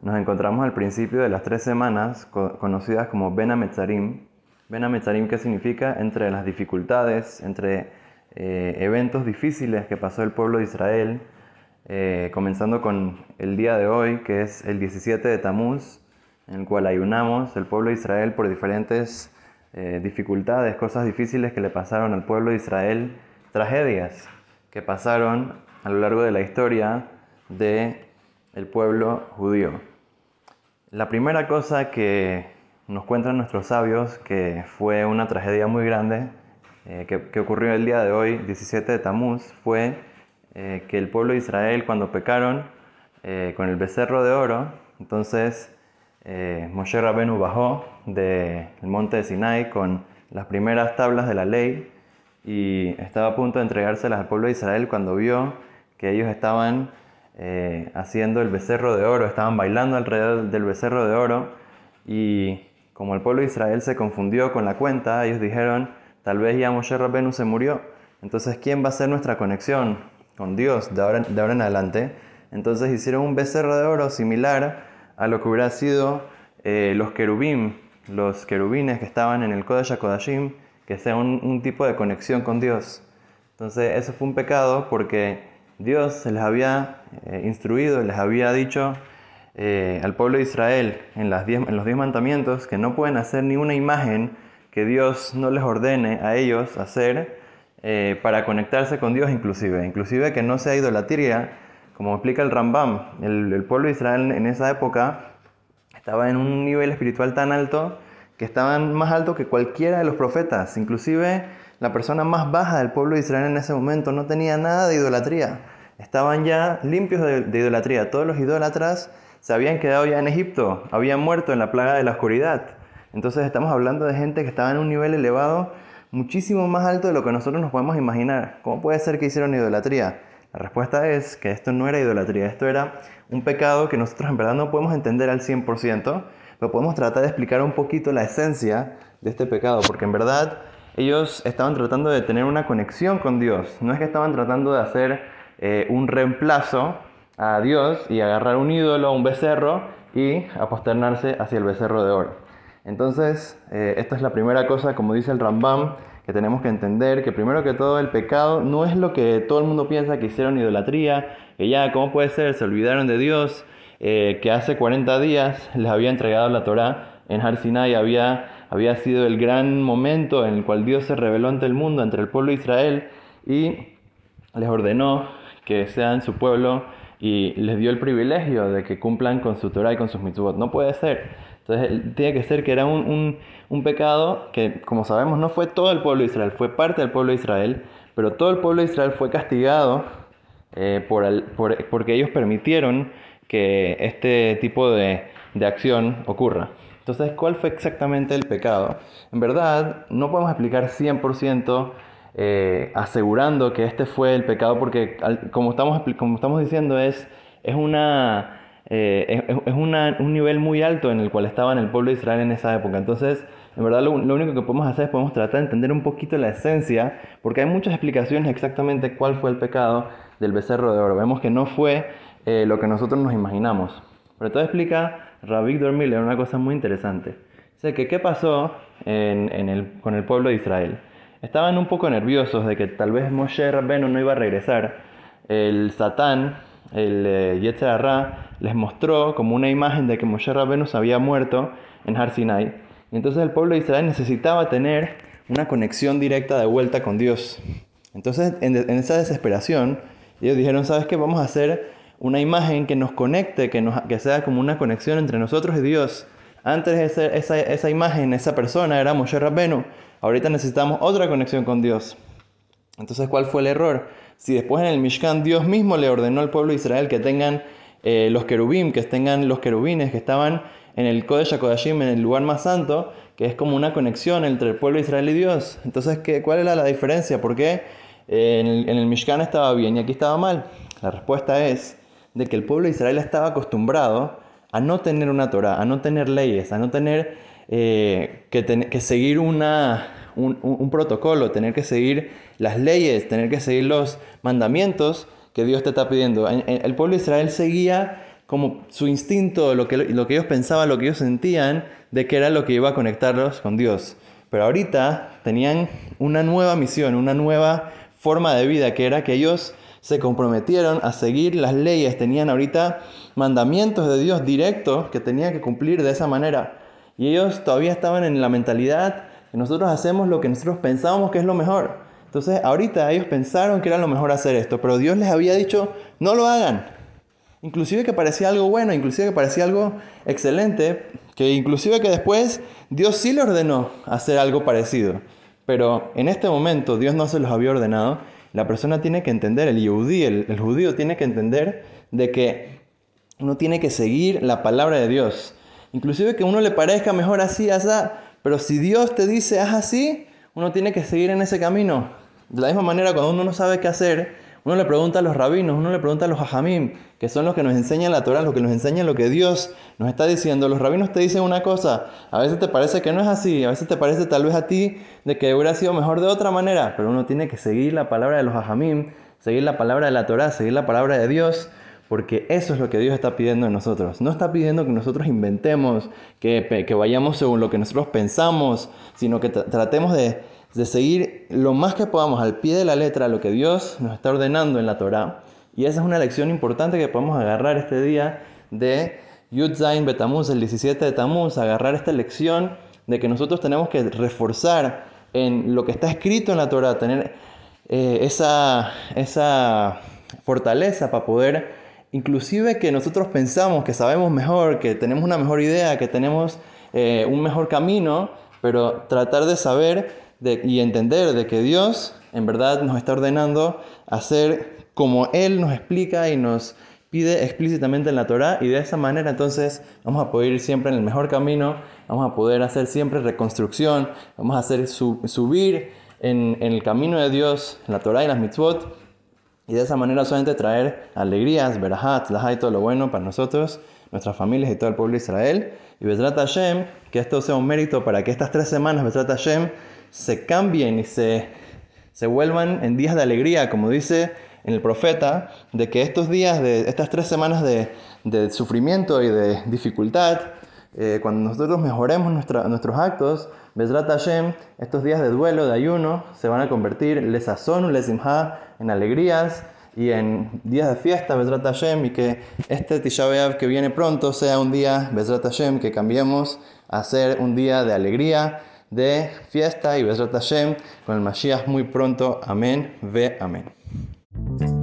nos encontramos al principio de las tres semanas conocidas como Ben Ametzarim. Ben Ametzarim, ¿qué significa? Entre las dificultades, entre eh, eventos difíciles que pasó el pueblo de Israel, eh, comenzando con el día de hoy, que es el 17 de Tamuz, en el cual ayunamos el pueblo de Israel por diferentes eh, dificultades, cosas difíciles que le pasaron al pueblo de Israel, tragedias que pasaron a lo largo de la historia de el pueblo judío. La primera cosa que nos cuentan nuestros sabios, que fue una tragedia muy grande, eh, que, ocurrió el día de hoy, 17 de Tamuz, fue eh, que el pueblo de Israel cuando pecaron eh, con el becerro de oro, entonces Moshe Rabenu bajó del monte de Sinai con las primeras tablas de la ley y estaba a punto de entregárselas al pueblo de Israel cuando vio que ellos estaban haciendo el becerro de oro, estaban bailando alrededor del becerro de oro y como el pueblo de Israel se confundió con la cuenta, ellos dijeron, Tal vez ya Moshe Rabbenu se murió. Entonces, ¿quién va a ser nuestra conexión con Dios de ahora, en adelante? Entonces hicieron un becerro de oro similar a lo que hubiera sido eh, los querubim, los querubines que estaban en el Kodesh HaKodashim, que sea un, tipo de conexión con Dios. Entonces, eso fue un pecado porque Dios se les había eh, instruido, les había dicho eh, al pueblo de Israel en, los diez mandamientos que no pueden hacer ni una imagen que Dios no les ordene a ellos hacer eh, para conectarse con Dios inclusive, inclusive que no sea idolatría, como explica el Rambam, el, pueblo de Israel en esa época estaba en un nivel espiritual tan alto que estaban más alto que cualquiera de los profetas, inclusive la persona más baja del pueblo de Israel en ese momento no tenía nada de idolatría, estaban ya limpios de, idolatría, todos los idólatras se habían quedado ya en Egipto, habían muerto en la plaga de la oscuridad. Entonces estamos hablando de gente que estaba en un nivel elevado muchísimo más alto de lo que nosotros nos podemos imaginar. ¿Cómo puede ser que hicieron idolatría? La respuesta es que esto no era idolatría, esto era un pecado que nosotros en verdad no podemos entender al 100%, pero podemos tratar de explicar un poquito la esencia de este pecado, porque en verdad ellos estaban tratando de tener una conexión con Dios, no es que estaban tratando de hacer eh, un reemplazo a Dios y agarrar un ídolo, un becerro y aposternarse hacia el becerro de oro. Entonces, eh, esta es la primera cosa, como dice el Rambam, que tenemos que entender, que primero que todo el pecado no es lo que todo el mundo piensa que hicieron idolatría, que ya, ¿cómo puede ser? Se olvidaron de Dios, eh, que hace 40 días les había entregado la Torá en Har Sinai, había, había sido el gran momento en el cual Dios se reveló ante el mundo, entre el pueblo de Israel, y les ordenó que sean su pueblo y les dio el privilegio de que cumplan con su Torah y con sus mitzvot. No puede ser. Entonces tiene que ser que era un, pecado que, como sabemos, no fue todo el pueblo de Israel, fue parte del pueblo de Israel, pero todo el pueblo de Israel fue castigado eh, por, porque ellos permitieron que este tipo de, acción ocurra. Entonces, ¿cuál fue exactamente el pecado? En verdad, no podemos explicar 100% eh, asegurando que este fue el pecado, porque como estamos, como estamos diciendo, es, es una eh, es, un nivel muy alto en el cual estaba en el pueblo de Israel en esa época. Entonces, en verdad lo, único que podemos hacer es podemos tratar de entender un poquito la esencia, porque hay muchas explicaciones exactamente cuál fue el pecado del becerro de oro. Vemos que no fue eh, lo que nosotros nos imaginamos. Pero todo explica Victor Miller una cosa muy interesante. Dice que qué pasó con el pueblo de Israel. Estaban un poco nerviosos de que tal vez Moshe Rabbenu no iba a regresar. El Satán el eh, Yetzer les mostró como una imagen de que Moshe Rabbeinu se había muerto en Har Sinai. Y entonces el pueblo de Israel necesitaba tener una conexión directa de vuelta con Dios. Entonces, en, esa desesperación, ellos dijeron, ¿sabes qué? Vamos a hacer una imagen que nos conecte, que, nos, que sea como una conexión entre nosotros y Dios. Antes esa, esa, esa imagen, esa persona era Moshe Rabbeinu. Ahorita necesitamos otra conexión con Dios. Entonces, ¿cuál fue el error? Si después en el Mishkan Dios mismo le ordenó al pueblo de Israel que tengan eh, los querubim, que tengan los querubines que estaban en el Kodesh HaKodashim, en el lugar más santo, que es como una conexión entre el pueblo de Israel y Dios. Entonces, ¿qué, ¿cuál era la diferencia? ¿Por qué eh, en, el, en el Mishkan estaba bien y aquí estaba mal? La respuesta es de que el pueblo de Israel estaba acostumbrado a no tener una Torah, a no tener leyes, a no tener eh, que, que seguir una, un, protocolo, tener que seguir las leyes, tener que seguir los mandamientos que Dios te está pidiendo. El pueblo de Israel seguía como su instinto, lo que, lo que ellos pensaban, lo que ellos sentían, de que era lo que iba a conectarlos con Dios. Pero ahorita tenían una nueva misión, una nueva forma de vida, que era que ellos se comprometieron a seguir las leyes, tenían ahorita mandamientos de Dios directos que tenían que cumplir de esa manera. Y ellos todavía estaban en la mentalidad que nosotros hacemos lo que nosotros pensábamos que es lo mejor. Entonces ahorita ellos pensaron que era lo mejor hacer esto, pero Dios les había dicho, no lo hagan. Inclusive que parecía algo bueno, inclusive que parecía algo excelente, que inclusive que después Dios sí le ordenó hacer algo parecido. Pero en este momento Dios no se los había ordenado. La persona tiene que entender, el yudí, el, judío tiene que entender de que uno tiene que seguir la palabra de Dios. Inclusive que a uno le parezca mejor así, así, pero si Dios te dice haz así, uno tiene que seguir en ese camino. De la misma manera, cuando uno no sabe qué hacer, uno le pregunta a los rabinos, uno le pregunta a los hajamim, que son los que nos enseñan la Torah, los que nos enseñan lo que Dios nos está diciendo. Los rabinos te dicen una cosa, a veces te parece que no es así, a veces te parece tal vez a ti de que hubiera sido mejor de otra manera, pero uno tiene que seguir la palabra de los hajamim, seguir la palabra de la Torah, seguir la palabra de Dios, porque eso es lo que Dios está pidiendo de nosotros. No está pidiendo que nosotros inventemos, que, que vayamos según lo que nosotros pensamos, sino que tratemos de de seguir lo más que podamos al pie de la letra lo que Dios nos está ordenando en la Torah. Y esa es una lección importante que podemos agarrar este día de Yud Zain Betamuz, el 17 de Tamuz, agarrar esta lección de que nosotros tenemos que reforzar en lo que está escrito en la Torah, tener eh, esa, esa fortaleza para poder, inclusive que nosotros pensamos que sabemos mejor, que tenemos una mejor idea, que tenemos eh, un mejor camino, pero tratar de saber y entender de que Dios en verdad nos está ordenando hacer como Él nos explica y nos pide explícitamente en la Torah y de esa manera entonces vamos a poder ir siempre en el mejor camino, vamos a poder hacer siempre reconstrucción, vamos a hacer subir en, el camino de Dios, en la Torah y las mitzvot y de esa manera solamente traer alegrías, verahat, laha y todo lo bueno para nosotros, nuestras familias y todo el pueblo de Israel. Y Bezrat Hashem, que esto sea un mérito para que estas tres semanas, Bezrat Hashem, se cambien y se, se vuelvan en días de alegría, como dice en el profeta, de que estos días, de estas tres semanas de, de sufrimiento y de dificultad, eh, cuando nosotros mejoremos nuestros actos, Bezrat Hashem, estos días de duelo, de ayuno, se van a convertir, les sazón, les en alegrías y en días de fiesta, Bezrat Hashem, y que este Tisha que viene pronto sea un día, Bezrat Hashem, que cambiemos a ser un día de alegría, de fiesta y Besrat Hashem con el Mashiach muy pronto. Amén, ve amén. Thank you